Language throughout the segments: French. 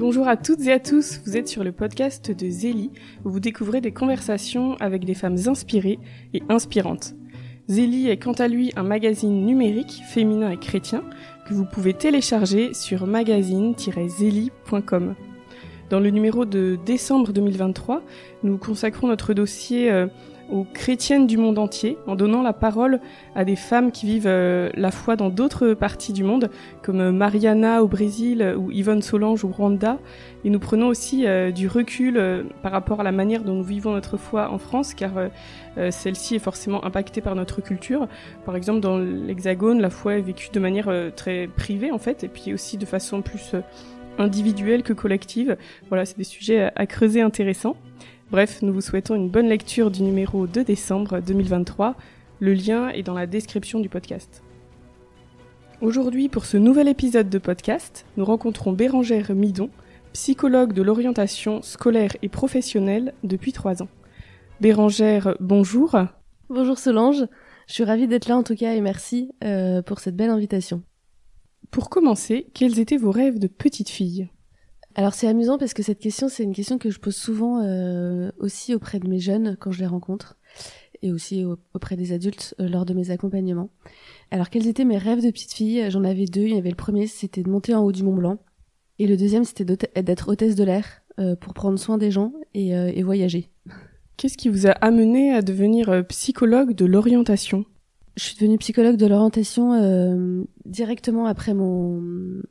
Bonjour à toutes et à tous, vous êtes sur le podcast de Zélie, où vous découvrez des conversations avec des femmes inspirées et inspirantes. Zélie est quant à lui un magazine numérique, féminin et chrétien, que vous pouvez télécharger sur magazine-zélie.com. Dans le numéro de décembre 2023, nous consacrons notre dossier euh, aux chrétiennes du monde entier en donnant la parole à des femmes qui vivent euh, la foi dans d'autres parties du monde, comme euh, Mariana au Brésil ou Yvonne Solange au Rwanda. Et nous prenons aussi euh, du recul par rapport à la manière dont nous vivons notre foi en France, car celle-ci est forcément impactée par notre culture. Par exemple, dans l'Hexagone, la foi est vécue de manière très privée en fait, et puis aussi de façon plus individuelle que collective. Voilà, c'est des sujets à creuser intéressants. Bref, nous vous souhaitons une bonne lecture du numéro 2 décembre 2023. Le lien est dans la description du podcast. Aujourd'hui, pour ce nouvel épisode de podcast, nous rencontrons Bérangère Midon, psychologue de l'orientation scolaire et professionnelle depuis trois ans. Bérangère, bonjour. Bonjour Solange, je suis ravie d'être là en tout cas et merci euh, pour cette belle invitation. Pour commencer, quels étaient vos rêves de petite fille? Alors c'est amusant parce que cette question, c'est une question que je pose souvent euh, aussi auprès de mes jeunes quand je les rencontre et aussi auprès des adultes euh, lors de mes accompagnements. Alors quels étaient mes rêves de petite fille? J'en avais deux. Il y avait le premier, c'était de monter en haut du Mont Blanc. Et le deuxième, c'était d'être hôtesse de l'air euh, pour prendre soin des gens et, et voyager. Qu'est-ce qui vous a amené à devenir psychologue de l'orientation? Je suis devenue psychologue de l'orientation directement après mon,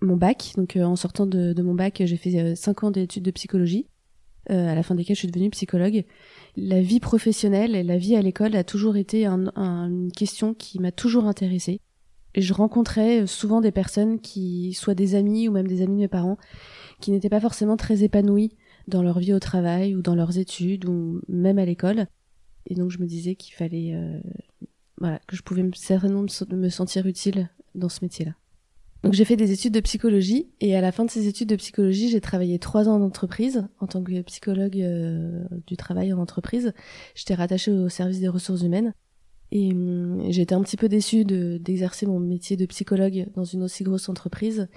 mon bac. Donc euh, en sortant de, mon bac, j'ai fait 5 euh, ans d'études de psychologie, euh, à la fin desquelles je suis devenue psychologue. La vie professionnelle et la vie à l'école a toujours été une question qui m'a toujours intéressée. Je rencontrais souvent des personnes qui, soit des amis ou même des amis de mes parents, qui n'étaient pas forcément très épanouis dans leur vie au travail ou dans leurs études ou même à l'école. Et donc je me disais qu'il fallait, voilà, que je pouvais certainement me sentir utile dans ce métier-là. Donc j'ai fait des études de psychologie et à la fin de ces études de psychologie, j'ai travaillé trois ans en entreprise en tant que psychologue euh, du travail en entreprise. J'étais rattachée au service des ressources humaines et hum, j'étais un petit peu déçue d'exercer mon métier de psychologue dans une aussi grosse entreprise.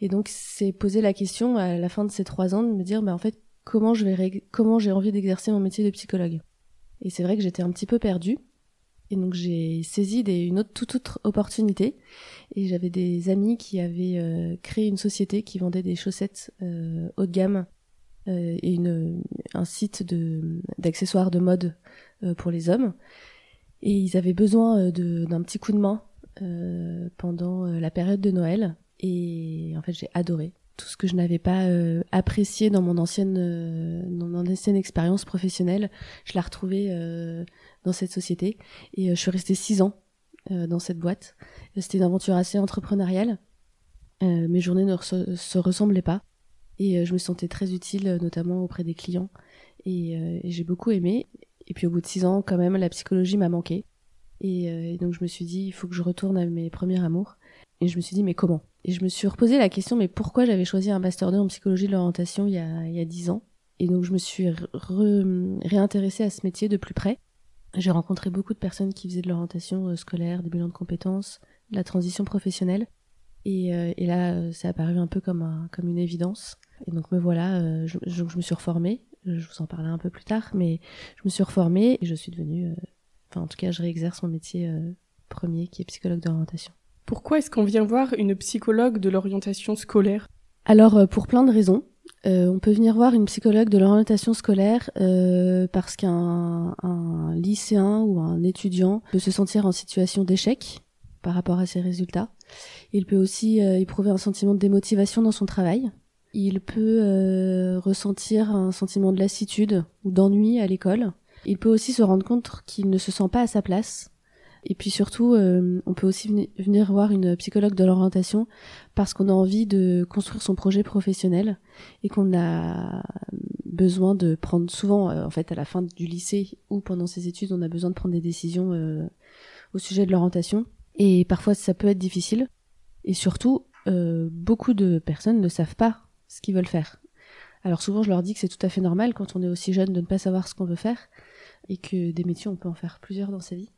Et donc c'est poser la question à la fin de ces trois ans de me dire, bah en fait, comment je vais comment j'ai envie d'exercer mon métier de psychologue? Et c'est vrai que j'étais un petit peu perdue. Et donc j'ai saisi une autre, toute autre opportunité. Et j'avais des amis qui avaient euh, créé une société qui vendait des chaussettes euh, haut de gamme euh, et un site d'accessoires de mode euh, pour les hommes. Et ils avaient besoin d'un petit coup de main pendant la période de Noël. Et en fait j'ai adoré tout ce que je n'avais pas apprécié dans mon ancienne expérience professionnelle, je l'ai retrouvé dans cette société. Et euh, je suis restée six ans euh, dans cette boîte. C'était une aventure assez entrepreneuriale. Euh, mes journées ne se ressemblaient pas. Et je me sentais très utile, notamment auprès des clients. Et, j'ai beaucoup aimé. Et puis au bout de six ans, quand même, la psychologie m'a manqué. Et, donc je me suis dit, il faut que je retourne à mes premiers amours. Et je me suis dit, mais comment? Et je me suis reposé la question, mais pourquoi j'avais choisi un Master 2 en psychologie de l'orientation il y a, 10 ans? Et donc je me suis réintéressée à ce métier de plus près. J'ai rencontré beaucoup de personnes qui faisaient de l'orientation euh, scolaire, des bilans de compétences, de la transition professionnelle. Et, euh, et là, euh, ça a paru un peu comme, un, comme une évidence. Et donc me voilà, je, je, me suis reformée. Je vous en parlerai un peu plus tard, mais je me suis reformée et je suis devenue, enfin en tout cas, je réexerce mon métier premier qui est psychologue d'orientation. Pourquoi est-ce qu'on vient voir une psychologue de l'orientation scolaire? Alors pour plein de raisons. Euh, on peut venir voir une psychologue de l'orientation scolaire euh, parce qu'un un lycéen ou un étudiant peut se sentir en situation d'échec par rapport à ses résultats. Il peut aussi euh, éprouver un sentiment de démotivation dans son travail. Il peut ressentir un sentiment de lassitude ou d'ennui à l'école. Il peut aussi se rendre compte qu'il ne se sent pas à sa place et puis surtout, euh, on peut aussi venir voir une psychologue de l'orientation parce qu'on a envie de construire son projet professionnel et qu'on a besoin de prendre souvent, euh, en fait, à la fin du lycée ou pendant ses études, on a besoin de prendre des décisions euh, au sujet de l'orientation. Et parfois, ça peut être difficile. Et surtout, beaucoup de personnes ne savent pas ce qu'ils veulent faire. Alors souvent, je leur dis que c'est tout à fait normal quand on est aussi jeune de ne pas savoir ce qu'on veut faire et que des métiers, on peut en faire plusieurs dans sa vie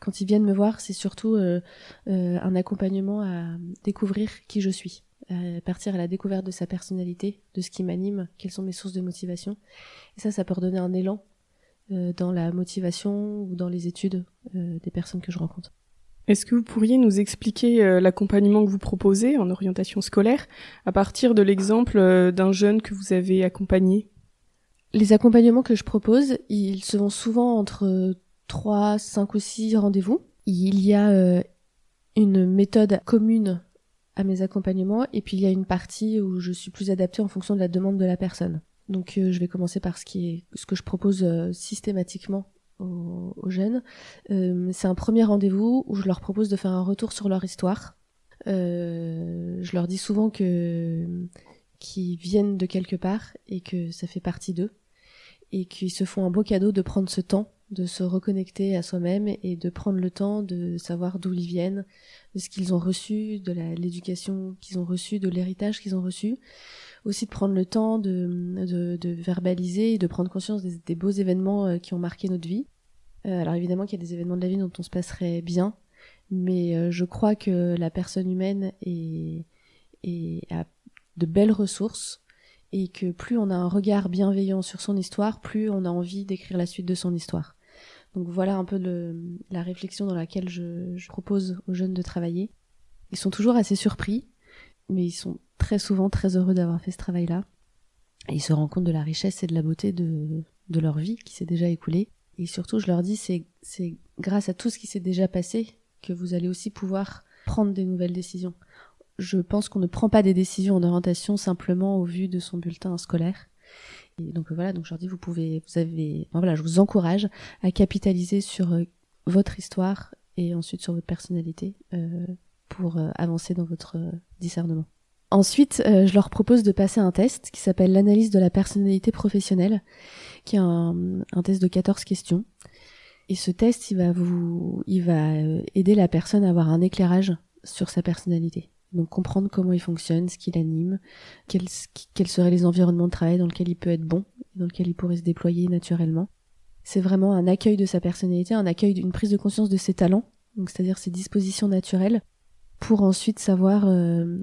quand ils viennent me voir, c'est surtout euh, euh, un accompagnement à découvrir qui je suis. partir à la découverte de sa personnalité, de ce qui m'anime, quelles sont mes sources de motivation. Et ça, ça peut redonner un élan dans la motivation ou dans les études des personnes que je rencontre. Est-ce que vous pourriez nous expliquer l'accompagnement que vous proposez en orientation scolaire à partir de l'exemple d'un jeune que vous avez accompagné? Les accompagnements que je propose, ils se vont souvent entre 3, 5 ou 6 rendez-vous. Il y a une méthode commune à mes accompagnements et puis il y a une partie où je suis plus adaptée en fonction de la demande de la personne. Donc euh, je vais commencer par ce qui est ce que je propose euh, systématiquement aux, jeunes. Euh, c'est un premier rendez-vous où je leur propose de faire un retour sur leur histoire. je leur dis souvent que qu'ils viennent de quelque part et que ça fait partie d'eux et qu'ils se font un beau cadeau de prendre ce temps de se reconnecter à soi-même et de prendre le temps de savoir d'où ils viennent, de ce qu'ils ont reçu, de l'éducation qu'ils ont reçue, de l'héritage qu'ils ont reçu. Aussi de prendre le temps de, verbaliser et de prendre conscience des, beaux événements euh, qui ont marqué notre vie. Euh, alors évidemment qu'il y a des événements de la vie dont on se passerait bien, mais euh, je crois que la personne humaine est, est, a de belles ressources et que plus on a un regard bienveillant sur son histoire, plus on a envie d'écrire la suite de son histoire. Donc voilà un peu la réflexion dans laquelle je, propose aux jeunes de travailler. Ils sont toujours assez surpris, mais ils sont très souvent très heureux d'avoir fait ce travail-là. Et ils se rendent compte de la richesse et de la beauté de, leur vie qui s'est déjà écoulée. Et surtout, je leur dis, c'est, c'est grâce à tout ce qui s'est déjà passé que vous allez aussi pouvoir prendre des nouvelles décisions. Je pense qu'on ne prend pas des décisions en orientation simplement au vu de son bulletin scolaire donc voilà, donc je leur dis vous pouvez, vous avez, voilà, je vous encourage à capitaliser sur euh, votre histoire et ensuite sur votre personnalité euh, pour euh, avancer dans votre discernement. Ensuite, je leur propose de passer un test qui s'appelle l'analyse de la personnalité professionnelle, qui est un, un, test de 14 questions. Et ce test, il va vous, il va aider la personne à avoir un éclairage sur sa personnalité. Donc comprendre comment il fonctionne, ce qui l'anime, quels, seraient les environnements de travail dans lesquels il peut être bon, dans lesquels il pourrait se déployer naturellement. C'est vraiment un accueil de sa personnalité, un accueil d'une prise de conscience de ses talents, donc c'est-à-dire ses dispositions naturelles, pour ensuite savoir euh,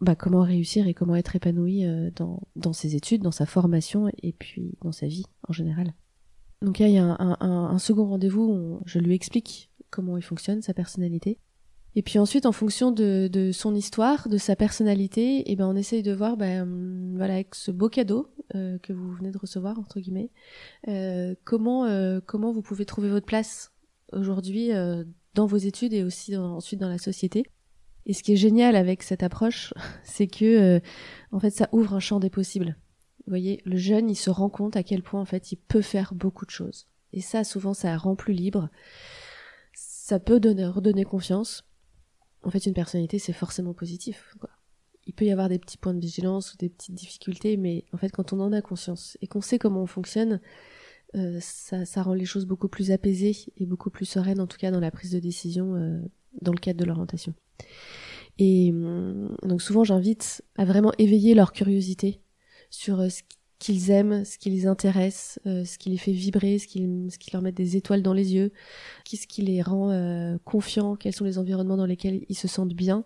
bah, comment réussir et comment être épanoui euh, dans, dans ses études, dans sa formation et puis dans sa vie en général. Donc il y a un, un, un second rendez-vous où je lui explique comment il fonctionne, sa personnalité, et puis ensuite, en fonction de, de son histoire, de sa personnalité, et eh ben on essaye de voir, ben voilà, avec ce beau cadeau euh, que vous venez de recevoir entre guillemets, euh, comment euh, comment vous pouvez trouver votre place aujourd'hui euh, dans vos études et aussi ensuite dans la société. Et ce qui est génial avec cette approche, c'est que en fait ça ouvre un champ des possibles. Vous voyez, le jeune, il se rend compte à quel point en fait il peut faire beaucoup de choses. Et ça, souvent, ça rend plus libre. Ça peut donner, redonner confiance en fait, une personnalité, c'est forcément positif. Il peut y avoir des petits points de vigilance ou des petites difficultés, mais en fait, quand on en a conscience et qu'on sait comment on fonctionne, euh, ça, ça, rend les choses beaucoup plus apaisées et beaucoup plus sereines, en tout cas dans la prise de décision euh, dans le cadre de l'orientation. Et hum, donc souvent, j'invite à vraiment éveiller leur curiosité sur euh, ce qu'ils aiment, ce qui les intéresse, euh, ce qui les fait vibrer, ce qui, ce qui leur met des étoiles dans les yeux, qu'est-ce qui les rend euh, confiants, quels sont les environnements dans lesquels ils se sentent bien.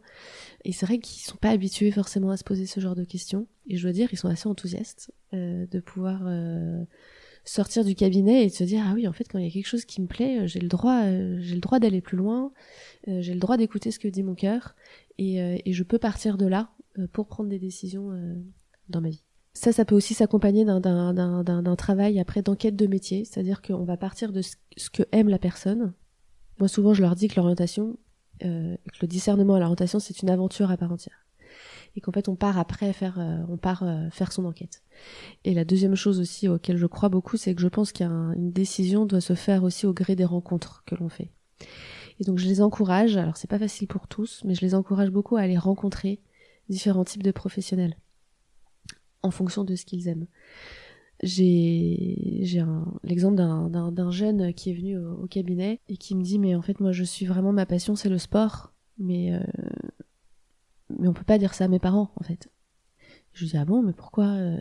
Et c'est vrai qu'ils sont pas habitués forcément à se poser ce genre de questions. Et je dois dire, ils sont assez enthousiastes euh, de pouvoir sortir du cabinet et de se dire ah oui en fait quand il y a quelque chose qui me plaît, j'ai le droit, j'ai le droit d'aller plus loin, j'ai le droit d'écouter ce que dit mon cœur et, et je peux partir de là pour prendre des décisions dans ma vie. Ça, ça peut aussi s'accompagner d'un travail après d'enquête de métier, c'est-à-dire qu'on va partir de ce, que aime la personne. Moi, souvent, je leur dis que l'orientation, euh, que le discernement à l'orientation, c'est une aventure à part entière, et qu'en fait, on part après faire, euh, on part euh, faire son enquête. Et la deuxième chose aussi auquel je crois beaucoup, c'est que je pense qu'une décision doit se faire aussi au gré des rencontres que l'on fait. Et donc, je les encourage. Alors, c'est pas facile pour tous, mais je les encourage beaucoup à aller rencontrer différents types de professionnels en fonction de ce qu'ils aiment. J'ai l'exemple d'un jeune qui est venu au, cabinet et qui me dit mais en fait moi je suis vraiment ma passion c'est le sport mais euh, mais on peut pas dire ça à mes parents en fait. Je lui dis ah bon mais pourquoi euh?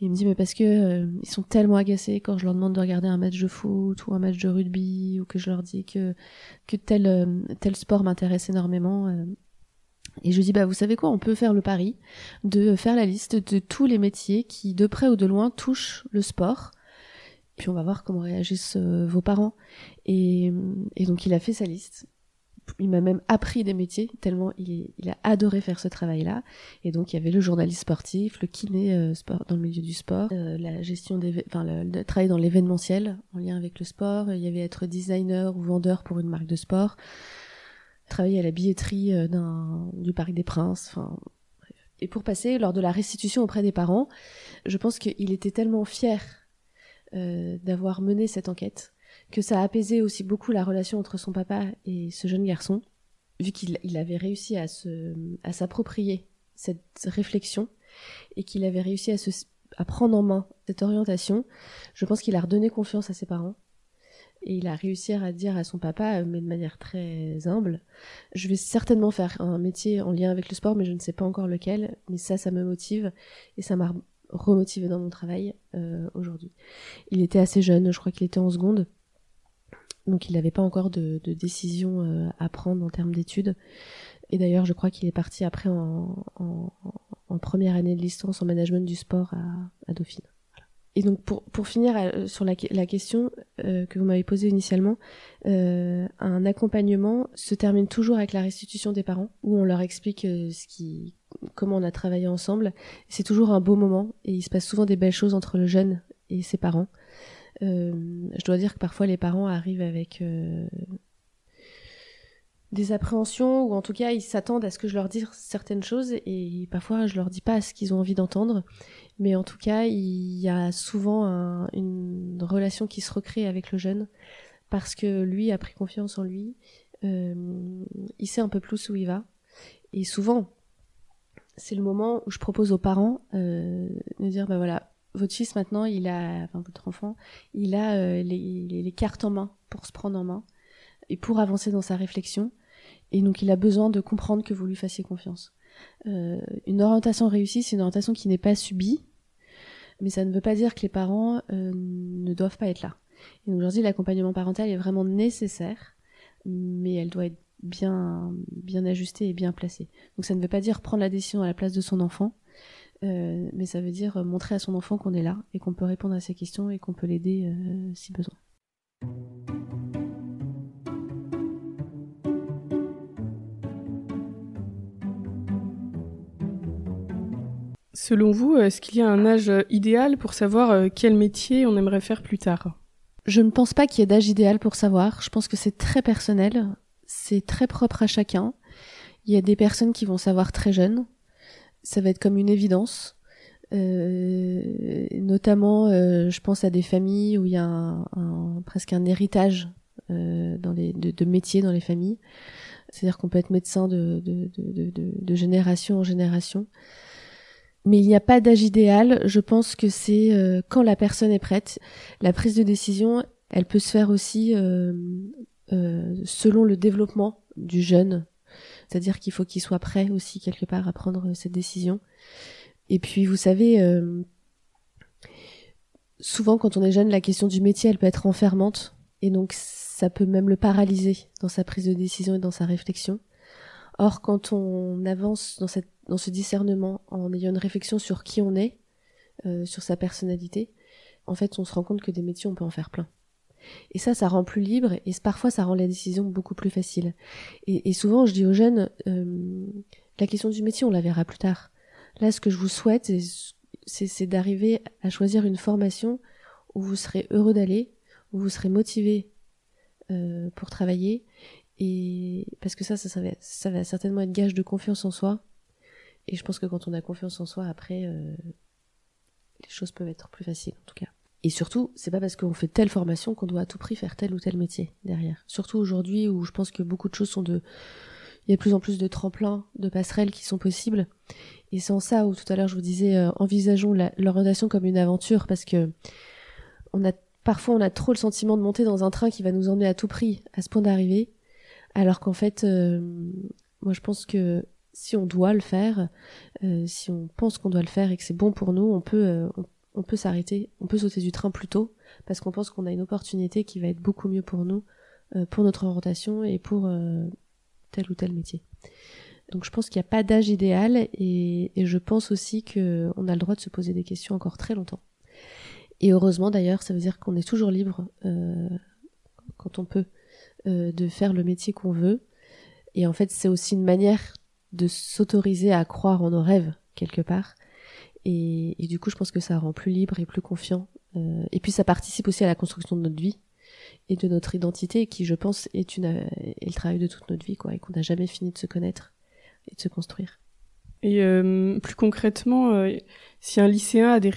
Il me dit mais parce que euh, ils sont tellement agacés quand je leur demande de regarder un match de foot ou un match de rugby ou que je leur dis que tel tel sport m'intéresse énormément Et je dis bah vous savez quoi, on peut faire le pari de faire la liste de tous les métiers qui de près ou de loin touchent le sport. Puis on va voir comment réagissent euh, vos parents. Et, donc il a fait sa liste il m'a même appris des métiers tellement il, il, a adoré faire ce travail-là. Et donc il y avait le journaliste sportif, le kiné euh, sport dans le milieu du sport, euh, la gestion des, enfin le, travail dans l'événementiel en lien avec le sport. Il y avait être designer ou vendeur pour une marque de sport, travailler à la billetterie euh, du Parc des Princes. Enfin Et pour passer lors de la restitution auprès des parents, je pense qu'il était tellement fier d'avoir mené cette enquête que ça a apaisé aussi beaucoup la relation entre son papa et ce jeune garçon, vu qu'il il avait réussi à se, à s'approprier cette réflexion et qu'il avait réussi à se, à prendre en main cette orientation. Je pense qu'il a redonné confiance à ses parents et il a réussi à dire à son papa, mais de manière très humble, je vais certainement faire un métier en lien avec le sport, mais je ne sais pas encore lequel, mais ça, ça me motive et ça m'a remotivé dans mon travail euh, aujourd'hui. Il était assez jeune, je crois qu'il était en seconde, donc il n'avait pas encore de, décision euh, à prendre en termes d'études. Et d'ailleurs, je crois qu'il est parti après en, première année de licence en management du sport à, Dauphine. Et donc pour, pour finir euh, sur la, question euh, que vous m'avez posée initialement, un accompagnement se termine toujours avec la restitution des parents, où on leur explique ce qui, comment on a travaillé ensemble. C'est toujours un beau moment et il se passe souvent des belles choses entre le jeune et ses parents. Euh, je dois dire que parfois les parents arrivent avec euh, des appréhensions ou en tout cas ils s'attendent à ce que je leur dise certaines choses et parfois je leur dis pas ce qu'ils ont envie d'entendre mais en tout cas il y a souvent une relation qui se recrée avec le jeune parce que lui a pris confiance en lui euh, il sait un peu plus où il va et souvent c'est le moment où je propose aux parents de dire bah voilà votre fils maintenant, il a, enfin votre enfant, il a euh, les, cartes en main pour se prendre en main et pour avancer dans sa réflexion. Et donc il a besoin de comprendre que vous lui fassiez confiance. Euh, une orientation réussie, c'est une orientation qui n'est pas subie, mais ça ne veut pas dire que les parents euh, ne doivent pas être là. Et donc aujourd'hui, l'accompagnement parental est vraiment nécessaire, mais elle doit être bien bien ajustée et bien placée. Donc ça ne veut pas dire prendre la décision à la place de son enfant, euh, mais ça veut dire montrer à son enfant qu'on est là et qu'on peut répondre à ses questions et qu'on peut l'aider si besoin. Selon vous, est-ce qu'il y a un âge idéal pour savoir euh, quel métier on aimerait faire plus tard? Je ne pense pas qu'il y ait d'âge idéal pour savoir. Je pense que c'est très personnel, c'est très propre à chacun. Il y a des personnes qui vont savoir très jeunes, ça va être comme une évidence. Euh, notamment, euh, je pense à des familles où il y a presque un héritage euh, de, métiers dans les familles. C'est-à-dire qu'on peut être médecin de, de, de, génération en génération. Mais il n'y a pas d'âge idéal. Je pense que c'est quand la personne est prête. La prise de décision, elle peut se faire aussi selon le développement du jeune c'est-à-dire qu'il faut qu'il soit prêt aussi quelque part à prendre euh, cette décision. Et puis vous savez, euh, souvent quand on est jeune, la question du métier, elle peut être enfermante. Et donc ça peut même le paralyser dans sa prise de décision et dans sa réflexion. Or, quand on avance dans, cette, dans ce discernement en ayant une réflexion sur qui on est, euh, sur sa personnalité, en fait, on se rend compte que des métiers, on peut en faire plein. Et ça, ça rend plus libre et parfois ça rend la décision beaucoup plus facile. Et, souvent, je dis aux jeunes, euh, la question du métier, on la verra plus tard. Là, ce que je vous souhaite, c'est d'arriver à choisir une formation où vous serez heureux d'aller, où vous serez motivé euh, pour travailler. Et parce que ça, ça, va, ça va certainement être gage de confiance en soi. Et je pense que quand on a confiance en soi, après, euh, les choses peuvent être plus faciles, en tout cas. Et surtout, c'est pas parce qu'on fait telle formation qu'on doit à tout prix faire tel ou tel métier derrière. Surtout aujourd'hui où je pense que beaucoup de choses sont de, il y a de plus en plus de tremplins, de passerelles qui sont possibles. Et c'est en ça où tout à l'heure je vous disais, euh, envisageons l'orientation comme une aventure parce que on a parfois on a trop le sentiment de monter dans un train qui va nous emmener à tout prix à ce point d'arrivée, alors qu'en fait, euh, moi je pense que si on doit le faire, euh, si on pense qu'on doit le faire et que c'est bon pour nous, on peut, on peut s'arrêter, on peut sauter du train plus tôt parce qu'on pense qu'on a une opportunité qui va être beaucoup mieux pour nous, euh, pour notre orientation et pour euh, tel ou tel métier. Donc je pense qu'il n'y a pas d'âge idéal et, je pense aussi qu'on a le droit de se poser des questions encore très longtemps. Et heureusement d'ailleurs, ça veut dire qu'on est toujours libre euh, quand on peut euh, de faire le métier qu'on veut. Et en fait, c'est aussi une manière de s'autoriser à croire en nos rêves quelque part. Et, du coup, je pense que ça rend plus libre et plus confiant. Euh, et puis, ça participe aussi à la construction de notre vie et de notre identité, qui, je pense, est, une, est le travail de toute notre vie, quoi, et qu'on n'a jamais fini de se connaître et de se construire. Et euh, plus concrètement, euh, si un lycéen a des,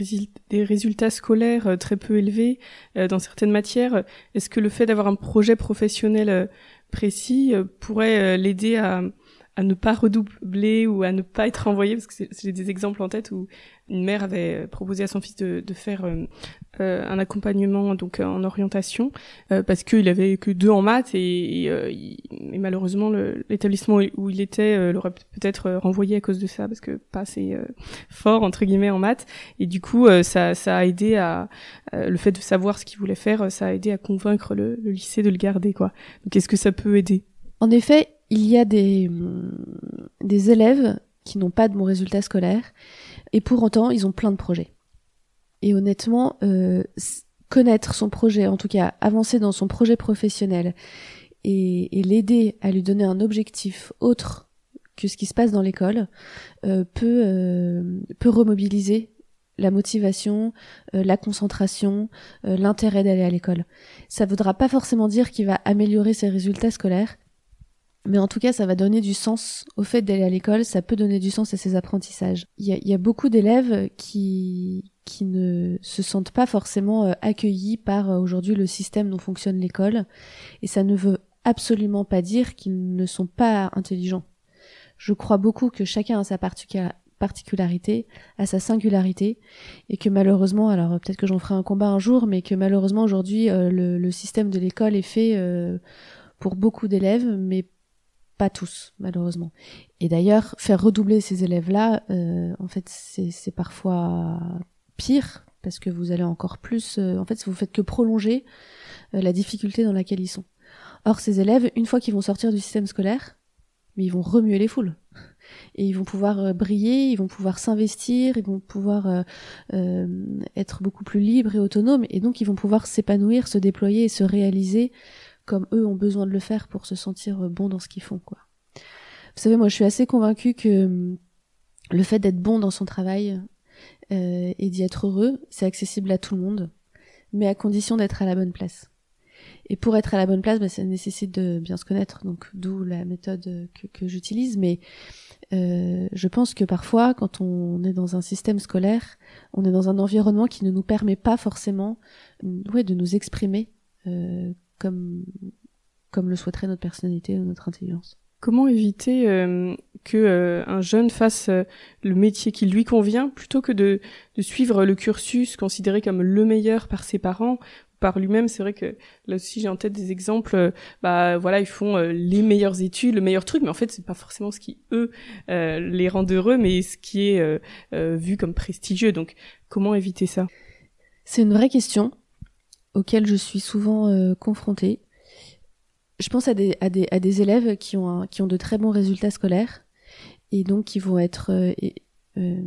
des résultats scolaires euh, très peu élevés dans certaines matières, est-ce que le fait d'avoir un projet professionnel précis pourrait l'aider à, à ne pas redoubler ou à ne pas être envoyé parce que j'ai des exemples en tête où une mère avait proposé à son fils de, de faire euh, euh un accompagnement donc en orientation euh, parce qu'il avait que deux en maths et, et, euh, malheureusement l'établissement où il était euh, l'aurait peut-être renvoyé à cause de ça parce que pas assez fort entre guillemets en maths. Et du coup ça, ça a aidé à le fait de savoir ce qu'il voulait faire ça a aidé à convaincre le, le lycée de le garder quoi. Donc est-ce que ça peut aider? En effet il y a des, élèves qui n'ont pas de bons résultats scolaires et pour autant ils ont plein de projets. Et honnêtement, euh, connaître son projet, en tout cas avancer dans son projet professionnel et, l'aider à lui donner un objectif autre que ce qui se passe dans l'école euh, peut, euh, remobiliser la motivation, euh, la concentration, l'intérêt d'aller à l'école. Ça ne voudra pas forcément dire qu'il va améliorer ses résultats scolaires, mais en tout cas, ça va donner du sens au fait d'aller à l'école, ça peut donner du sens à ses apprentissages. Il y a, y a, beaucoup d'élèves qui, qui ne se sentent pas forcément euh, accueillis par euh, aujourd'hui le système dont fonctionne l'école, et ça ne veut absolument pas dire qu'ils ne sont pas intelligents. Je crois beaucoup que chacun a sa particularité, a sa singularité, et que malheureusement, alors peut-être que j'en ferai un combat un jour, mais que malheureusement aujourd'hui euh, le, le, système de l'école est fait pour beaucoup d'élèves, mais pas tous, malheureusement. Et d'ailleurs, faire redoubler ces élèves-là, euh, en fait, c'est parfois pire, parce que vous allez encore plus... Euh, en fait, vous faites que prolonger euh, la difficulté dans laquelle ils sont. Or, ces élèves, une fois qu'ils vont sortir du système scolaire, ils vont remuer les foules. Et ils vont pouvoir briller, ils vont pouvoir s'investir, ils vont pouvoir être beaucoup plus libres et autonomes, et donc ils vont pouvoir s'épanouir, se déployer et se réaliser comme eux ont besoin de le faire pour se sentir euh, bon dans ce qu'ils font, quoi. Vous savez, moi, je suis assez convaincue que hum, le fait d'être bon dans son travail euh, et d'y être heureux, c'est accessible à tout le monde, mais à condition d'être à la bonne place. Et pour être à la bonne place, bah, ça nécessite de bien se connaître, donc d'où la méthode que, j'utilise. Mais euh, je pense que parfois, quand on est dans un système scolaire, on est dans un environnement qui ne nous permet pas forcément, ouais, de nous exprimer euh, comme, comme le souhaiterait notre personnalité ou notre intelligence. Comment éviter euh, que euh, un jeune fasse euh, le métier qui lui convient plutôt que de, de suivre le cursus considéré comme le meilleur par ses parents par lui-même, c'est vrai que là aussi j'ai en tête des exemples. bah voilà, ils font les meilleures études, le meilleur truc, mais en fait c'est pas forcément ce qui eux les rend heureux, mais ce qui est vu comme prestigieux. Donc comment éviter ça? C'est une vraie question auxquels je suis souvent euh, confrontée. Je pense à des, à des, à des élèves qui ont, qui ont de très bons résultats scolaires et donc qui vont être euh, euh,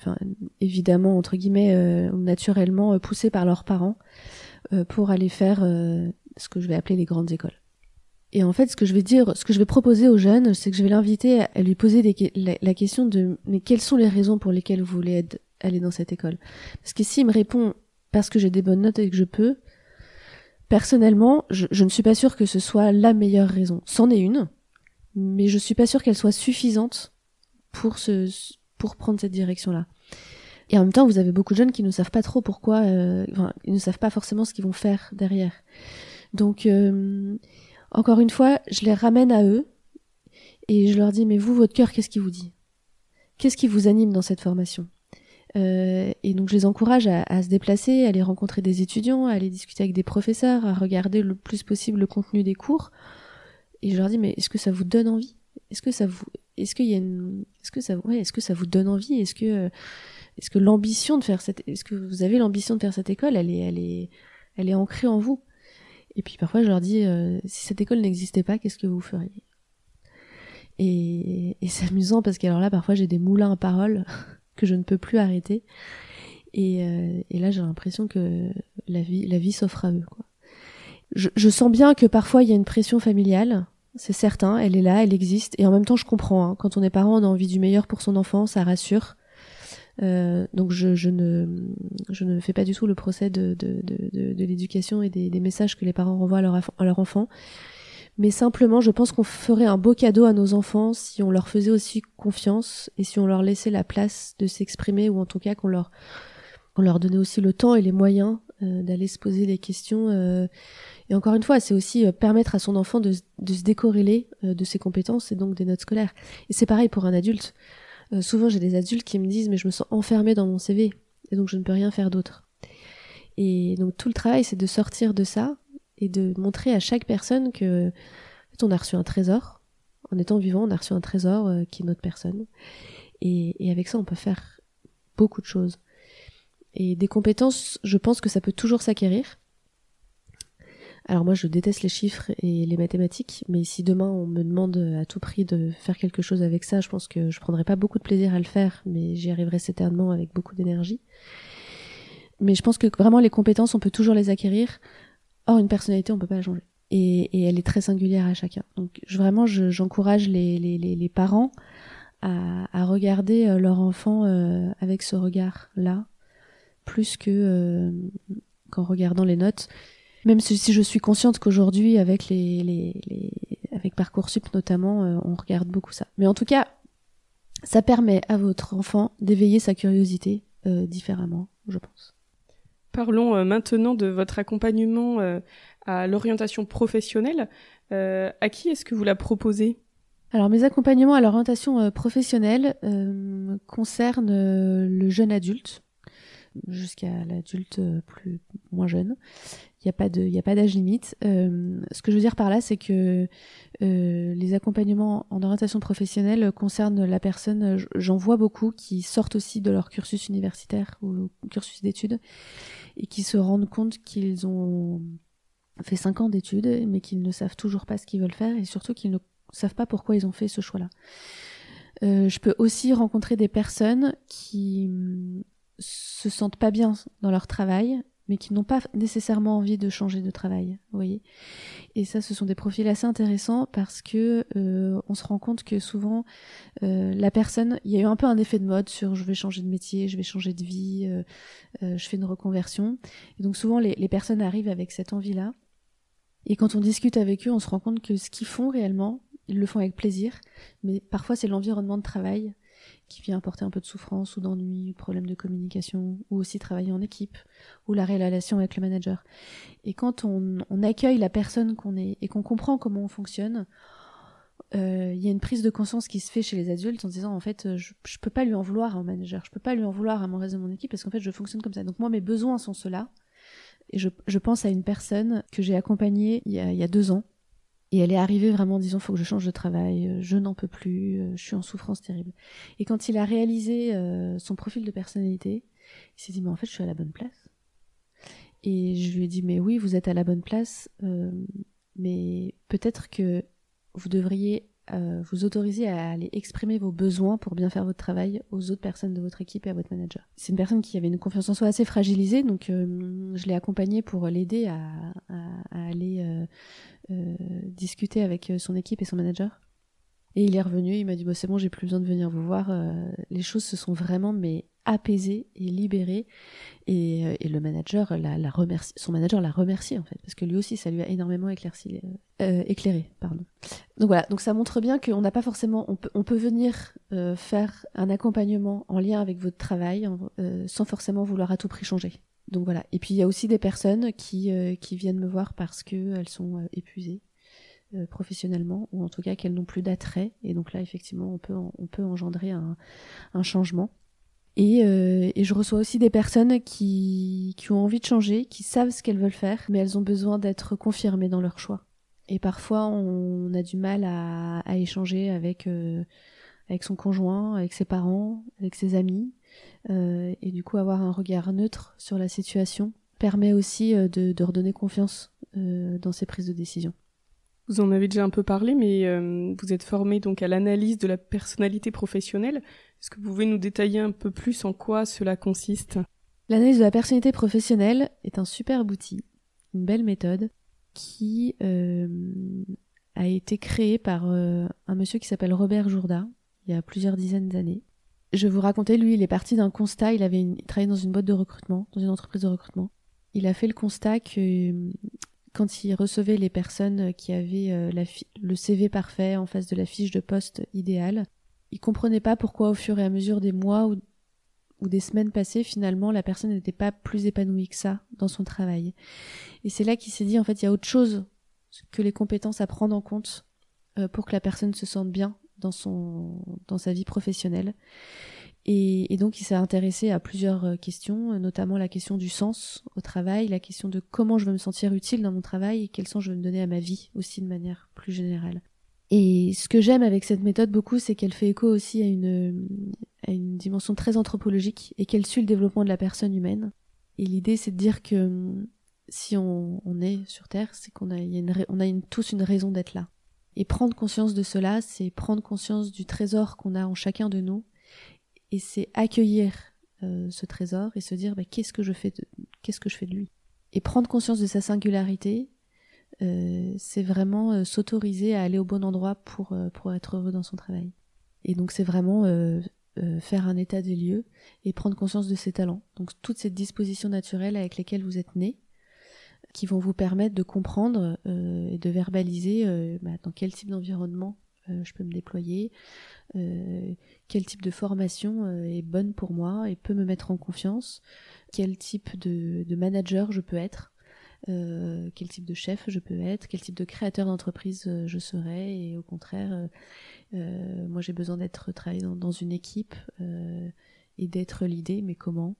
enfin, évidemment, entre guillemets, naturellement poussés par leurs parents pour aller faire ce que je vais appeler les grandes écoles. Et en fait, ce que je vais dire, ce que je vais proposer aux jeunes, c'est que je vais l'inviter à, lui poser des, la, la, question de mais quelles sont les raisons pour lesquelles vous voulez aller dans cette école? Parce que s'il me répond parce que j'ai des bonnes notes et que je peux, personnellement, je, ne suis pas sûre que ce soit la meilleure raison. C'en est une, mais je suis pas sûre qu'elle soit suffisante pour se, pour prendre cette direction-là. Et en même temps, vous avez beaucoup de jeunes qui ne savent pas trop pourquoi, euh, enfin, ils ne savent pas forcément ce qu'ils vont faire derrière. Donc, euh, encore une fois, je les ramène à eux et je leur dis, mais vous, votre cœur, qu'est-ce qui vous dit? Qu'est-ce qui vous anime dans cette formation? Euh, et donc je les encourage à, à, se déplacer, à aller rencontrer des étudiants, à aller discuter avec des professeurs, à regarder le plus possible le contenu des cours. Et je leur dis mais est-ce que ça vous donne envie? Est-ce que ça vous est-ce qu'il y a une est-ce que ça ouais, est-ce que ça vous donne envie? Est-ce que est-ce que l'ambition de faire cette est-ce que vous avez l'ambition de faire cette école? Elle est elle est elle est ancrée en vous. Et puis parfois je leur dis euh, si cette école n'existait pas, qu'est-ce que vous feriez? Et, c'est amusant parce que alors là, parfois, j'ai des moulins à parole que je ne peux plus arrêter. Et, euh, et là, j'ai l'impression que la vie, la vie s'offre à eux. Je, je, sens bien que parfois, il y a une pression familiale. C'est certain, elle est là, elle existe. Et en même temps, je comprends. Hein. Quand on est parent, on a envie du meilleur pour son enfant, ça rassure. Euh, donc je, je, ne, je ne fais pas du tout le procès de, de, de, de l'éducation et des, des, messages que les parents renvoient à leur, à leur enfant. Mais simplement, je pense qu'on ferait un beau cadeau à nos enfants si on leur faisait aussi confiance et si on leur laissait la place de s'exprimer ou en tout cas qu'on leur, qu'on leur donnait aussi le temps et les moyens euh, d'aller se poser des questions. Euh. Et encore une fois, c'est aussi euh, permettre à son enfant de, de se décorréler de ses compétences et donc des notes scolaires. Et c'est pareil pour un adulte. souvent, j'ai des adultes qui me disent mais je me sens enfermé dans mon CV et donc je ne peux rien faire d'autre. Et donc tout le travail, c'est de sortir de ça et de montrer à chaque personne que fait, on a reçu un trésor. En étant vivant, on a reçu un trésor euh, qui est notre personne. Et, avec ça, on peut faire beaucoup de choses. Et des compétences, je pense que ça peut toujours s'acquérir. Alors moi, je déteste les chiffres et les mathématiques, mais si demain on me demande à tout prix de faire quelque chose avec ça, je pense que je prendrai pas beaucoup de plaisir à le faire, mais j'y arriverai certainement avec beaucoup d'énergie. Mais je pense que vraiment les compétences, on peut toujours les acquérir. Or, une personnalité, on peut pas la changer. Et, et elle est très singulière à chacun. Donc, je, vraiment, j'encourage les, les, les, les, parents à, à, regarder euh, leur enfant euh, avec ce regard-là, plus que euh, qu'en regardant les notes. Même si, je suis consciente qu'aujourd'hui, avec les, les, les, avec parcoursup notamment, euh, on regarde beaucoup ça. Mais en tout cas, ça permet à votre enfant d'éveiller sa curiosité différemment, je pense. Parlons euh, maintenant de votre accompagnement euh, à l'orientation professionnelle. Euh, à qui est-ce que vous la proposez? Alors mes accompagnements à l'orientation professionnelle concernent le jeune adulte jusqu'à l'adulte plus moins jeune. Il n'y a pas d'âge limite. ce que je veux dire par là, c'est que les accompagnements en orientation professionnelle concernent la personne. J'en vois beaucoup qui sortent aussi de leur cursus universitaire ou cursus d'études et qui se rendent compte qu'ils ont fait cinq ans d'études, mais qu'ils ne savent toujours pas ce qu'ils veulent faire et surtout qu'ils ne savent pas pourquoi ils ont fait ce choix-là. Euh, je peux aussi rencontrer des personnes qui mm, se sentent pas bien dans leur travail mais qui n'ont pas nécessairement envie de changer de travail, vous voyez. Et ça, ce sont des profils assez intéressants parce que euh, on se rend compte que souvent euh, la personne, il y a eu un peu un effet de mode sur je vais changer de métier, je vais changer de vie, euh, je fais une reconversion. Et donc souvent les personnes arrivent avec cette envie-là. Et quand on discute avec eux, on se rend compte que ce qu'ils font réellement, ils le font avec plaisir, mais parfois c'est l'environnement de travail qui vient apporter un peu de souffrance ou d'ennui, de problème de communication, ou aussi travailler en équipe, ou la relation avec le manager. Et quand on, accueille la personne qu'on est et qu'on comprend comment on fonctionne, euh, il y a une prise de conscience qui se fait chez les adultes en disant en fait je, je peux pas lui en vouloir à un manager, je peux pas lui en vouloir à mon reste de mon équipe parce qu'en fait je fonctionne comme ça. Donc moi mes besoins sont ceux-là. Et je, je pense à une personne que j'ai accompagnée il y a deux ans et elle est arrivée vraiment en disant faut que je change de travail, euh, je n'en peux plus, euh, je suis en souffrance terrible. Et quand il a réalisé euh, son profil de personnalité, il s'est dit mais en fait je suis à la bonne place. Et je lui ai dit mais oui vous êtes à la bonne place, mais peut-être que vous devriez euh, vous autoriser à aller exprimer vos besoins pour bien faire votre travail aux autres personnes de votre équipe et à votre manager. C'est une personne qui avait une confiance en soi assez fragilisée, donc euh, je l'ai accompagnée pour l'aider à, à, aller euh discuter avec son équipe et son manager. Et il est revenu, il m'a dit bah, c'est bon, j'ai plus besoin de venir vous voir. les choses se sont vraiment mais apaisé et libéré et, euh, et le manager la, la remercie son manager l'a remercié en fait parce que lui aussi ça lui a énormément éclairci euh, euh, éclairé pardon. Donc voilà. Donc ça montre bien qu'on n'a pas forcément on peut on peut venir euh, faire un accompagnement en lien avec votre travail euh, sans forcément vouloir à tout prix changer. Donc voilà. Et puis il y a aussi des personnes qui qui viennent me voir parce que elles sont épuisées professionnellement ou en tout cas qu'elles n'ont plus d'attrait et donc là effectivement on peut on peut engendrer un, un changement et, euh, et, je reçois aussi des personnes qui, qui ont envie de changer, qui savent ce qu'elles veulent faire, mais elles ont besoin d'être confirmées dans leur choix. Et parfois, on a du mal à, à échanger avec, euh, avec son conjoint, avec ses parents, avec ses amis. Euh, et du coup, avoir un regard neutre sur la situation permet aussi euh, de, de redonner confiance euh, dans ses prises de décision. Vous en avez déjà un peu parlé, mais euh, vous êtes formé donc à l'analyse de la personnalité professionnelle. Est-ce que vous pouvez nous détailler un peu plus en quoi cela consiste? L'analyse de la personnalité professionnelle est un super outil, une belle méthode qui euh, a été créée par euh, un monsieur qui s'appelle Robert Jourda il y a plusieurs dizaines d'années. Je vous racontais, lui, il est parti d'un constat. Il avait il travaillait dans une boîte de recrutement, dans une entreprise de recrutement. Il a fait le constat que quand il recevait les personnes qui avaient euh, le CV parfait en face de la fiche de poste idéale, il comprenait pas pourquoi au fur et à mesure des mois ou, ou des semaines passées, finalement, la personne n'était pas plus épanouie que ça dans son travail. Et c'est là qu'il s'est dit, en fait, il y a autre chose que les compétences à prendre en compte euh, pour que la personne se sente bien dans son dans sa vie professionnelle. Et, donc il s'est intéressé à plusieurs euh, questions, notamment la question du sens au travail, la question de comment je veux me sentir utile dans mon travail et quel sens je veux me donner à ma vie aussi de manière plus générale. Et ce que j'aime avec cette méthode beaucoup, c'est qu'elle fait écho aussi à une, à une dimension très anthropologique et qu'elle suit le développement de la personne humaine. Et l'idée, c'est de dire que si on, est sur Terre, c'est qu'on a, une, on a tous une raison d'être là. Et prendre conscience de cela, c'est prendre conscience du trésor qu'on a en chacun de nous et c'est accueillir euh, ce trésor et se dire bah, qu'est-ce que je fais de, qu'est-ce que je fais de lui? Et prendre conscience de sa singularité euh, c'est vraiment euh, s'autoriser à aller au bon endroit pour pour être heureux dans son travail. Et donc c'est vraiment faire un état des lieux et prendre conscience de ses talents. Donc toutes ces dispositions naturelles avec lesquelles vous êtes né qui vont vous permettre de comprendre et de verbaliser bah, dans quel type d'environnement je peux me déployer, euh, quel type de formation euh, est bonne pour moi et peut me mettre en confiance, quel type de, manager je peux être, euh, quel type de chef je peux être, quel type de créateur d'entreprise euh, je serai? Et au contraire, euh, moi j'ai besoin d'être travailler dans, dans, une équipe et d'être l'idée, mais comment?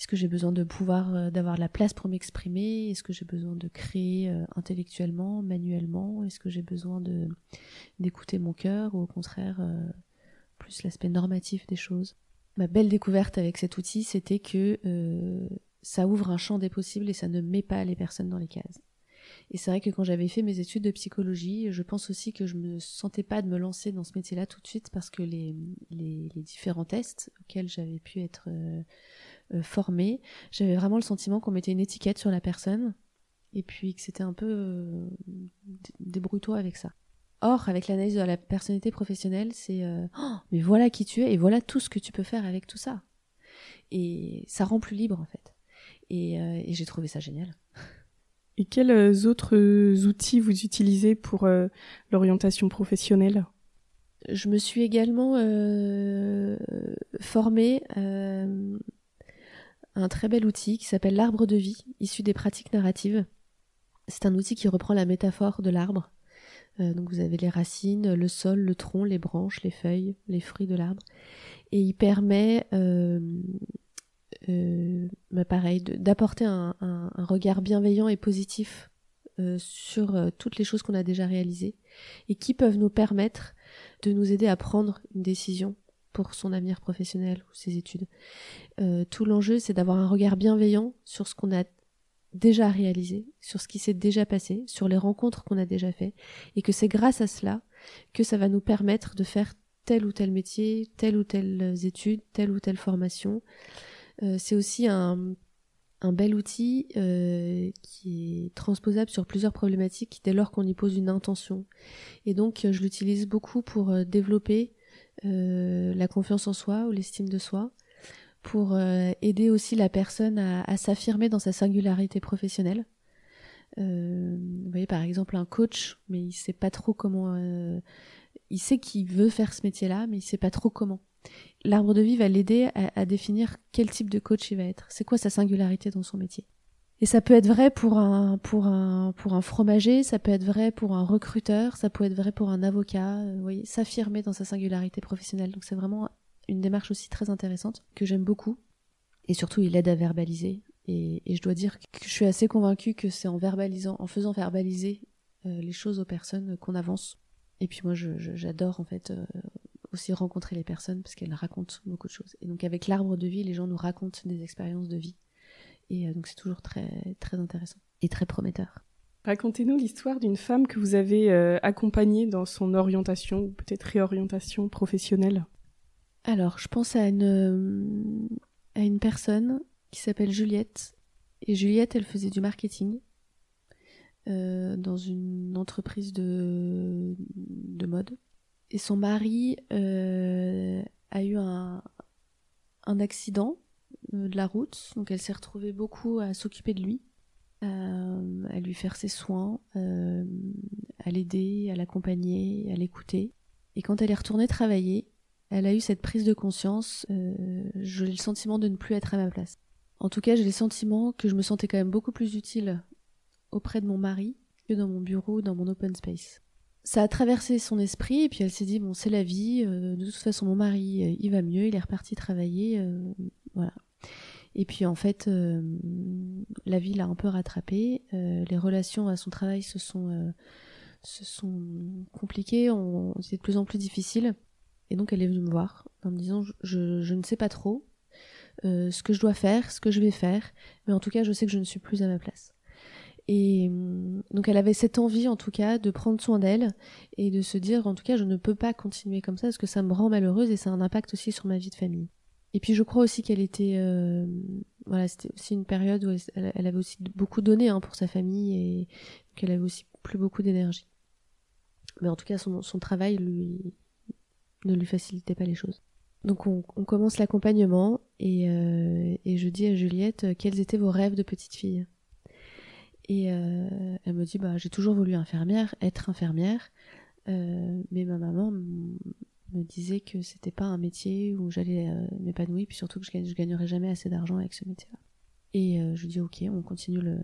Est-ce que j'ai besoin de pouvoir d'avoir la place pour m'exprimer? Est-ce que j'ai besoin de créer intellectuellement, manuellement? Est-ce que j'ai besoin d'écouter mon cœur ou au contraire plus l'aspect normatif des choses? Ma belle découverte avec cet outil, c'était que euh, ça ouvre un champ des possibles et ça ne met pas les personnes dans les cases. Et c'est vrai que quand j'avais fait mes études de psychologie, je pense aussi que je me sentais pas de me lancer dans ce métier-là tout de suite parce que les, les, différents tests auxquels j'avais pu être euh, euh, formée, j'avais vraiment le sentiment qu'on mettait une étiquette sur la personne et puis que c'était un peu débrouille-toi avec ça. Or, avec l'analyse de la personnalité professionnelle, c'est euh, oh, mais voilà qui tu es et voilà tout ce que tu peux faire avec tout ça. Et ça rend plus libre en fait. Et, euh, et j'ai trouvé ça génial. Et quels euh, autres outils vous utilisez pour l'orientation professionnelle? Je me suis également formée un très bel outil qui s'appelle l'arbre de vie, issu des pratiques narratives. C'est un outil qui reprend la métaphore de l'arbre euh, donc vous avez les racines, le sol, le tronc, les branches, les feuilles, les fruits de l'arbre. Et il permet, euh, euh, bah, d'apporter un, regard bienveillant et positif sur toutes les choses qu'on a déjà réalisées et qui peuvent nous permettre de nous aider à prendre une décision pour son avenir professionnel ou ses études. tout l'enjeu, c'est d'avoir un regard bienveillant sur ce qu'on a déjà réalisé, sur ce qui s'est déjà passé, sur les rencontres qu'on a déjà fait, et que c'est grâce à cela que ça va nous permettre de faire tel ou tel métier, telle ou telle étude, telle ou telle formation. Euh, c'est aussi un, bel outil euh, qui est transposable sur plusieurs problématiques dès lors qu'on y pose une intention. Et donc je l'utilise beaucoup pour euh, développer la confiance en soi ou l'estime de soi, pour euh, aider aussi la personne à, s'affirmer dans sa singularité professionnelle. Euh, vous voyez par exemple un coach, mais il sait pas trop comment. Euh, il sait qu'il veut faire ce métier-là, mais il sait pas trop comment. L'arbre de vie va l'aider à, définir quel type de coach il va être. C'est quoi sa singularité dans son métier? Et ça peut être vrai pour un pour un pour un fromager, ça peut être vrai pour un recruteur, ça peut être vrai pour un avocat. Vous voyez, s'affirmer dans sa singularité professionnelle. Donc c'est vraiment une démarche aussi très intéressante que j'aime beaucoup. Et surtout, il aide à verbaliser. Et, je dois dire que je suis assez convaincue que c'est en verbalisant, en faisant verbaliser euh, les choses aux personnes qu'on avance. Et puis moi, j'adore en fait euh, aussi rencontrer les personnes parce qu'elles racontent beaucoup de choses. Et donc avec l'arbre de vie, les gens nous racontent des expériences de vie. Et euh, donc c'est toujours très très intéressant et très prometteur. Racontez-nous l'histoire d'une femme que vous avez euh, accompagnée dans son orientation ou peut-être réorientation professionnelle. Alors, je pense à une, euh, à une personne qui s'appelle Juliette. Et Juliette, elle faisait du marketing euh, dans une entreprise de, de mode. Et son mari euh, a eu un, un accident de la route, donc elle s'est retrouvée beaucoup à s'occuper de lui, euh, à lui faire ses soins, euh, à l'aider, à l'accompagner, à l'écouter. Et quand elle est retournée travailler, elle a eu cette prise de conscience, euh, j'ai le sentiment de ne plus être à ma place. En tout cas, j'ai le sentiment que je me sentais quand même beaucoup plus utile auprès de mon mari que dans mon bureau, dans mon open space. Ça a traversé son esprit et puis elle s'est dit bon c'est la vie, euh, de toute façon mon mari euh, il va mieux, il est reparti travailler, euh, voilà. Et puis en fait euh, la vie l'a un peu rattrapé, euh, les relations à son travail se sont euh, compliquées, ont été de plus en plus difficiles et donc elle est venue me voir en me disant je, je, ne sais pas trop euh, ce que je dois faire, ce que je vais faire, mais en tout cas je sais que je ne suis plus à ma place. Et donc elle avait cette envie en tout cas de prendre soin d'elle et de se dire en tout cas je ne peux pas continuer comme ça parce que ça me rend malheureuse et ça a un impact aussi sur ma vie de famille. Et puis je crois aussi qu'elle était euh, voilà c'était aussi une période où elle, avait aussi beaucoup donné hein, pour sa famille et qu'elle avait aussi plus beaucoup d'énergie. Mais en tout cas son, son travail lui ne lui facilitait pas les choses. Donc on, on commence l'accompagnement et, euh, et je dis à Juliette euh, quels étaient vos rêves de petite fille? Et euh, elle me dit bah j'ai toujours voulu infirmière, être infirmière, euh, mais ma maman me disait que c'était pas un métier où j'allais euh, m'épanouir, puis surtout que je, gagnerais jamais assez d'argent avec ce métier-là. Et euh, je dis ok, on continue le,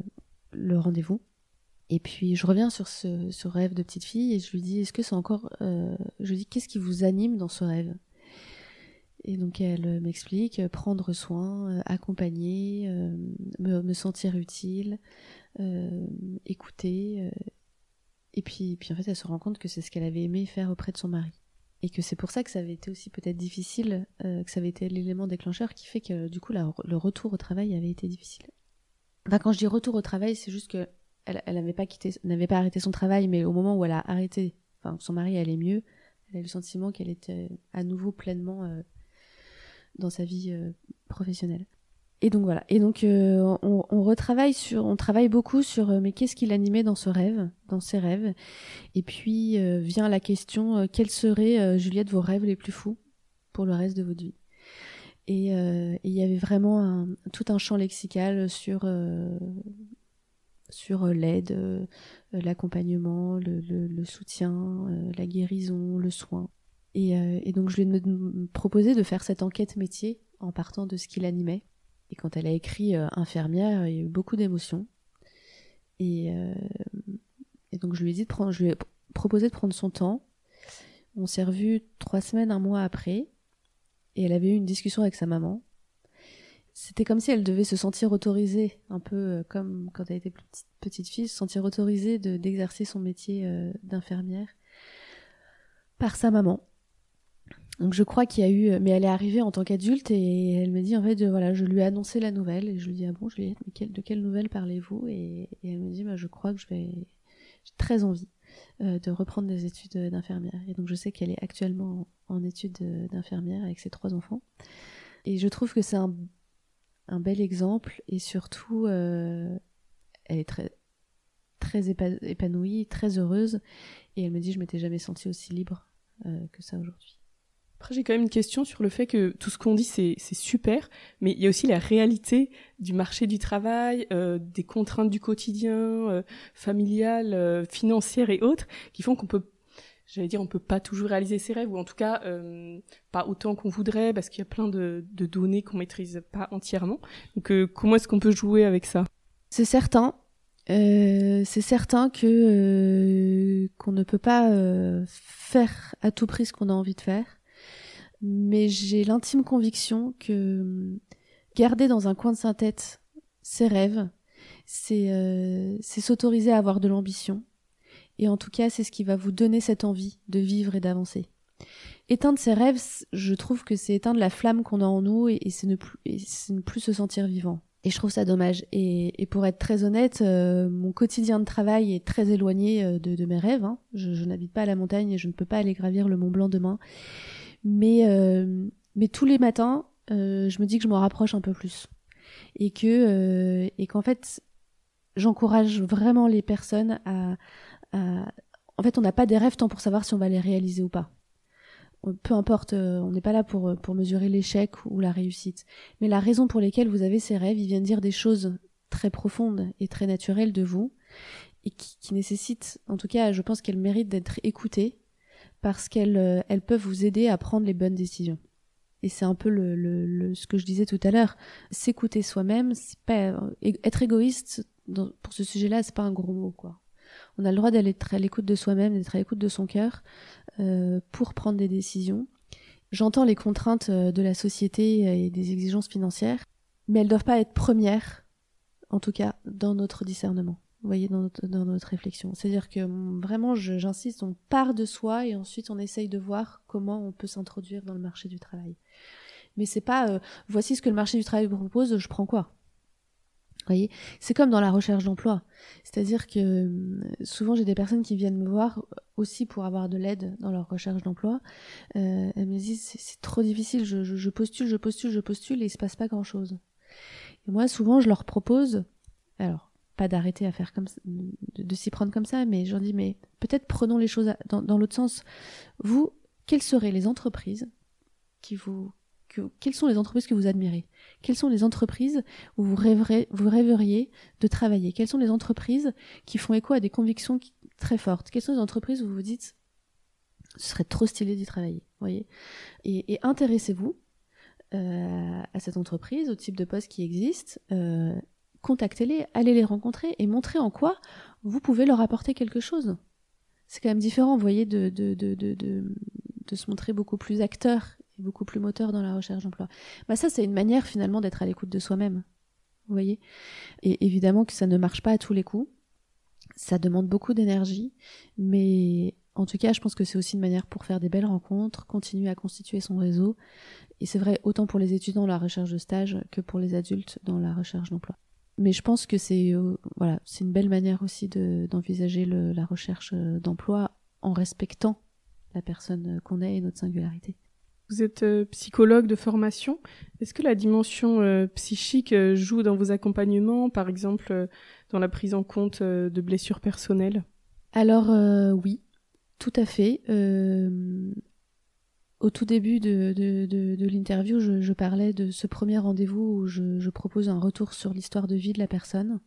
le rendez-vous. Et puis je reviens sur ce, ce, rêve de petite fille et je lui dis est-ce que c'est encore, euh, je lui dis qu'est-ce qui vous anime dans ce rêve? Et donc elle m'explique euh, prendre soin, accompagner, me, me, sentir utile, écouter. et puis, puis en fait, elle se rend compte que c'est ce qu'elle avait aimé faire auprès de son mari. Et que c'est pour ça que ça avait été aussi peut-être difficile, que ça avait été l'élément déclencheur qui fait que du coup la, le retour au travail avait été difficile. Enfin, quand je dis retour au travail, c'est juste que elle n'avait pas quitté, n'avait pas arrêté son travail, mais au moment où elle a arrêté, enfin son mari allait mieux, elle a eu le sentiment qu'elle était à nouveau pleinement euh, dans sa vie euh, professionnelle. Et donc voilà. Et donc euh, on, retravaille sur, on travaille beaucoup sur euh, mais qu'est-ce qui l'animait dans ce rêve, dans ses rêves? Et puis euh, vient la question quels seraient Juliette vos rêves les plus fous pour le reste de votre vie? Et il y avait vraiment tout un champ lexical sur sur l'aide, l'accompagnement, le, soutien, la guérison, le soin. Et, et donc je lui ai proposé de faire cette enquête métier en partant de ce qui l'animait. Et quand elle a écrit euh, infirmière, il y a eu beaucoup d'émotions. Et, euh, et, donc je lui ai dit de prendre, je lui ai proposé de prendre son temps. On s'est revu trois semaines, un mois après, et elle avait eu une discussion avec sa maman. C'était comme si elle devait se sentir autorisée, un peu euh, comme quand elle était petite, fille, se sentir autorisée de d'exercer son métier d'infirmière par sa maman. Donc je crois qu'il y a eu, mais elle est arrivée en tant qu'adulte et elle me dit en fait, voilà, je lui ai annoncé la nouvelle et je lui dis ah bon, dit mais quelle, de quelle nouvelle parlez-vous et, elle me dit bah je crois que je vais, j'ai très envie euh, de reprendre des études d'infirmière. Et donc je sais qu'elle est actuellement en, en études d'infirmière avec ses trois enfants. Et je trouve que c'est un, un bel exemple et surtout euh, elle est très très épanouie, très heureuse. Et elle me dit je m'étais jamais sentie aussi libre euh, que ça aujourd'hui. J'ai quand même une question sur le fait que tout ce qu'on dit, c'est, super, mais il y a aussi la réalité du marché du travail, euh, des contraintes du quotidien, euh, familiales, euh, financières et autres, qui font qu'on peut, j'allais dire, on peut pas toujours réaliser ses rêves, ou en tout cas, euh, pas autant qu'on voudrait, parce qu'il y a plein de, de données qu'on maîtrise pas entièrement. Donc, comment est-ce qu'on peut jouer avec ça? C'est certain. C'est certain que qu'on ne peut pas faire à tout prix ce qu'on a envie de faire mais j'ai l'intime conviction que hum, garder dans un coin de sa tête ses rêves, c'est euh, s'autoriser à avoir de l'ambition. Et en tout cas, c'est ce qui va vous donner cette envie de vivre et d'avancer. Éteindre ses rêves, je trouve que c'est éteindre la flamme qu'on a en nous et, et c'est ne, plus, ne plus se sentir vivant. Et je trouve ça dommage. Et, et pour être très honnête, euh, mon quotidien de travail est très éloigné euh, de, de mes rêves. Hein. Je, je n'habite pas à la montagne et je ne peux pas aller gravir le Mont Blanc demain. Mais, euh, mais tous les matins, euh, je me dis que je m'en rapproche un peu plus. Et que euh, et qu'en fait, j'encourage vraiment les personnes à. En fait, on n'a pas des rêves tant pour savoir si on va les réaliser ou pas peu importe, on n'est pas là pour, mesurer l'échec ou la réussite. Mais la raison pour laquelle vous avez ces rêves, ils viennent dire des choses très profondes et très naturelles de vous et qui nécessitent, en tout cas, je pense qu'elles méritent d'être écoutées parce qu'elles euh, elles peuvent vous aider à prendre les bonnes décisions. Et c'est un peu ce que je disais tout à l'heure. S'écouter soi-même, euh, être égoïste pour ce sujet-là, c'est pas un gros mot, quoi. On a le droit d'être à l'écoute de soi-même, d'être à l'écoute de son cœur euh, pour prendre des décisions. J'entends les contraintes de la société et des exigences financières, mais elles doivent pas être premières, en tout cas dans notre discernement. Vous voyez, dans notre, dans notre réflexion. C'est-à-dire que mm, vraiment, j'insiste, on part de soi et ensuite on essaye de voir comment on peut s'introduire dans le marché du travail. Mais c'est pas, euh, voici ce que le marché du travail propose, je prends quoi? Voyez, c'est comme dans la recherche d'emploi. C'est-à-dire que euh, souvent j'ai des personnes qui viennent me voir aussi pour avoir de l'aide dans leur recherche d'emploi. Euh, elles me disent c'est trop difficile, je, je, je, postule, je postule, je postule et il se passe pas grand-chose. Et moi souvent je leur propose, alors pas d'arrêter à faire comme ça, de, s'y prendre comme ça, mais je leur dis mais peut-être prenons les choses dans, l'autre sens. Vous, quelles seraient les entreprises qui vous que, quelles sont les entreprises que vous admirez? Quelles sont les entreprises où vous, rêverez, vous rêveriez de travailler? Quelles sont les entreprises qui font écho à des convictions très fortes? Quelles sont les entreprises où vous vous dites ce serait trop stylé d'y travailler voyez? Et, et intéressez-vous euh, à cette entreprise, au type de poste qui existe. Euh, contactez-les, allez les rencontrer et montrez en quoi vous pouvez leur apporter quelque chose. C'est quand même différent, vous voyez, de, de, de, de, se montrer beaucoup plus acteur beaucoup plus moteur dans la recherche d'emploi. Bah ça, c'est une manière finalement d'être à l'écoute de soi-même. Vous voyez Et évidemment que ça ne marche pas à tous les coups. Ça demande beaucoup d'énergie, mais en tout cas, je pense que c'est aussi une manière pour faire des belles rencontres, continuer à constituer son réseau. Et c'est vrai autant pour les étudiants dans la recherche de stage que pour les adultes dans la recherche d'emploi. Mais je pense que c'est euh, voilà, c'est une belle manière aussi d'envisager la recherche euh, d'emploi en respectant la personne qu'on est et notre singularité. Vous êtes euh, psychologue de formation. Est-ce que la dimension euh, psychique joue dans vos accompagnements, par exemple dans la prise en compte de blessures personnelles? Alors oui, tout à fait. Au tout début de, de, l'interview, je, parlais de ce premier rendez-vous où je, propose un retour sur l'histoire de vie de la personne.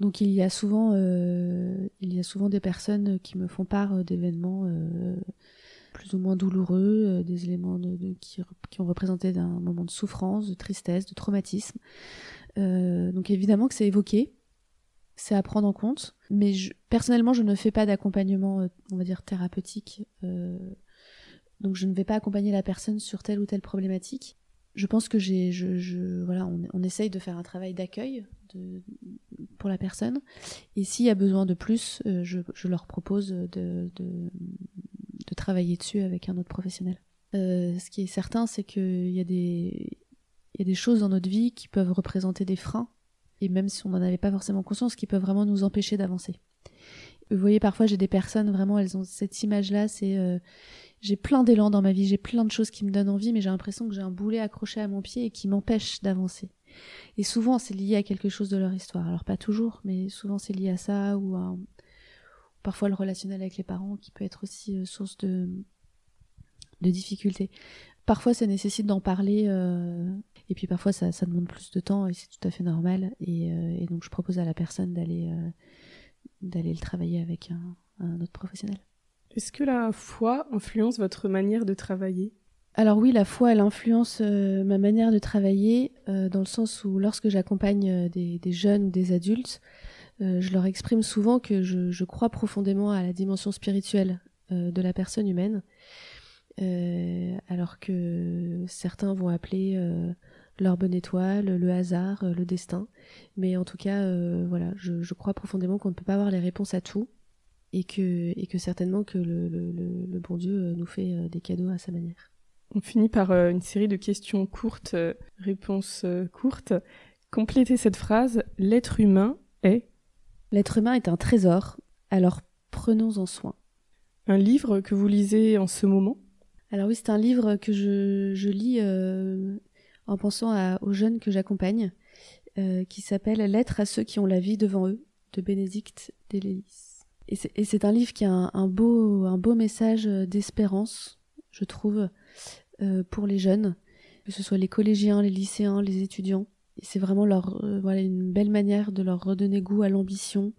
Donc il y a souvent, il y a souvent des personnes qui me font part d'événements plus ou moins douloureux, euh, des éléments qui, qui, ont représenté un moment de souffrance, de tristesse, de traumatisme. Euh, donc évidemment que c'est évoqué, c'est à prendre en compte, mais personnellement je ne fais pas d'accompagnement, euh, on va dire thérapeutique, euh, donc je ne vais pas accompagner la personne sur telle ou telle problématique. Je pense que j'ai, voilà, on, essaye de faire un travail d'accueil pour la personne, et s'il y a besoin de plus, euh, je, leur propose de, travailler dessus avec un autre professionnel. Euh, ce qui est certain, c'est qu'il y a des y a des choses dans notre vie qui peuvent représenter des freins, et même si on n'en avait pas forcément conscience, qui peuvent vraiment nous empêcher d'avancer. Vous voyez, parfois j'ai des personnes vraiment, elles ont cette image-là, c'est euh, j'ai plein d'élan dans ma vie, j'ai plein de choses qui me donnent envie, mais j'ai l'impression que j'ai un boulet accroché à mon pied et qui m'empêche d'avancer. Et souvent c'est lié à quelque chose de leur histoire. Alors pas toujours, mais souvent c'est lié à ça ou à parfois le relationnel avec les parents qui peut être aussi euh, source de, de difficultés. Parfois ça nécessite d'en parler euh, et puis parfois ça, ça, demande plus de temps et c'est tout à fait normal et, euh, et, donc je propose à la personne d'aller euh, d'aller le travailler avec un, un autre professionnel. Est-ce que la foi influence votre manière de travailler? Alors oui, la foi, elle influence euh, ma manière de travailler euh, dans le sens où lorsque j'accompagne des, des, jeunes ou des adultes, euh, je leur exprime souvent que je, crois profondément à la dimension spirituelle euh, de la personne humaine, euh, alors que certains vont appeler leur bonne étoile, le hasard, le destin. Mais en tout cas, voilà, je, crois profondément qu'on ne peut pas avoir les réponses à tout et que, et que certainement que le, le, le bon Dieu nous fait des cadeaux à sa manière. On finit par une série de questions courtes, réponses courtes. Complétez cette phrase, l'être humain est L'être humain est un trésor, alors prenons-en soin. un livre que vous lisez en ce moment? Alors oui, c'est un livre que je, je lis euh, en pensant à- aux jeunes que j'accompagne, euh, qui s'appelle Lettres à ceux qui ont la vie devant eux, de Bénédicte Delélis. Et c'est- un livre qui a un, un beau, un beau message d'espérance, je trouve, euh, pour les jeunes, que ce soit les collégiens, les lycéens, les étudiants. Et c'est vraiment leur, euh, voilà, une belle manière de leur redonner goût à l'ambition,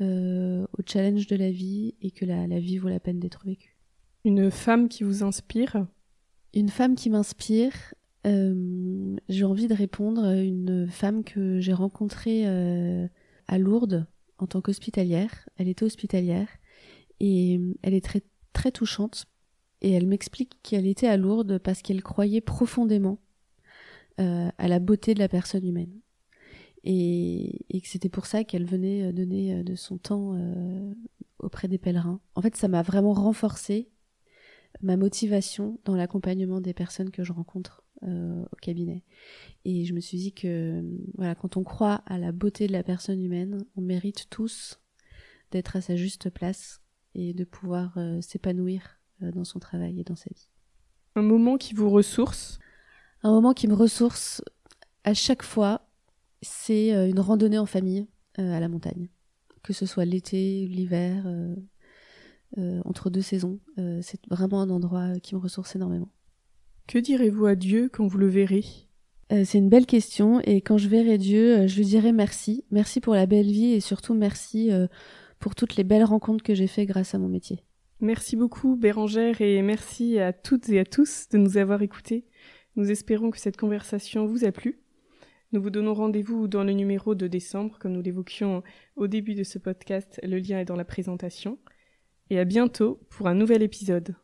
euh, au challenge de la vie, et que la, la vie vaut la peine d'être vécue. Une femme qui vous inspire? Une femme qui m'inspire, euh, j'ai envie de répondre à une femme que j'ai rencontrée euh, à Lourdes en tant qu'hospitalière. Elle était hospitalière et euh, elle est très très touchante et elle m'explique qu'elle était à Lourdes parce qu'elle croyait profondément euh, à la beauté de la personne humaine et, que c'était pour ça qu'elle venait euh, donner de son temps auprès des pèlerins. En fait, ça m'a vraiment renforcé ma motivation dans l'accompagnement des personnes que je rencontre euh, au cabinet. Et je me suis dit que voilà, quand on croit à la beauté de la personne humaine, on mérite tous d'être à sa juste place et de pouvoir euh, s'épanouir euh, dans son travail et dans sa vie. Un moment qui vous ressource? Un moment qui me ressource à chaque fois, c'est une randonnée en famille à la montagne. Que ce soit l'été, l'hiver, entre deux saisons. C'est vraiment un endroit qui me ressource énormément. Que direz-vous à Dieu quand vous le verrez? Euh, c'est une belle question et quand je verrai Dieu, euh, je lui dirai merci. Merci pour la belle vie et surtout merci euh, pour toutes les belles rencontres que j'ai faites grâce à mon métier. Merci beaucoup Bérangère et merci à toutes et à tous de nous avoir écoutés. Nous espérons que cette conversation vous a plu. Nous vous donnons rendez-vous dans le numéro de décembre, comme nous l'évoquions au début de ce podcast. Le lien est dans la présentation. Et à bientôt pour un nouvel épisode.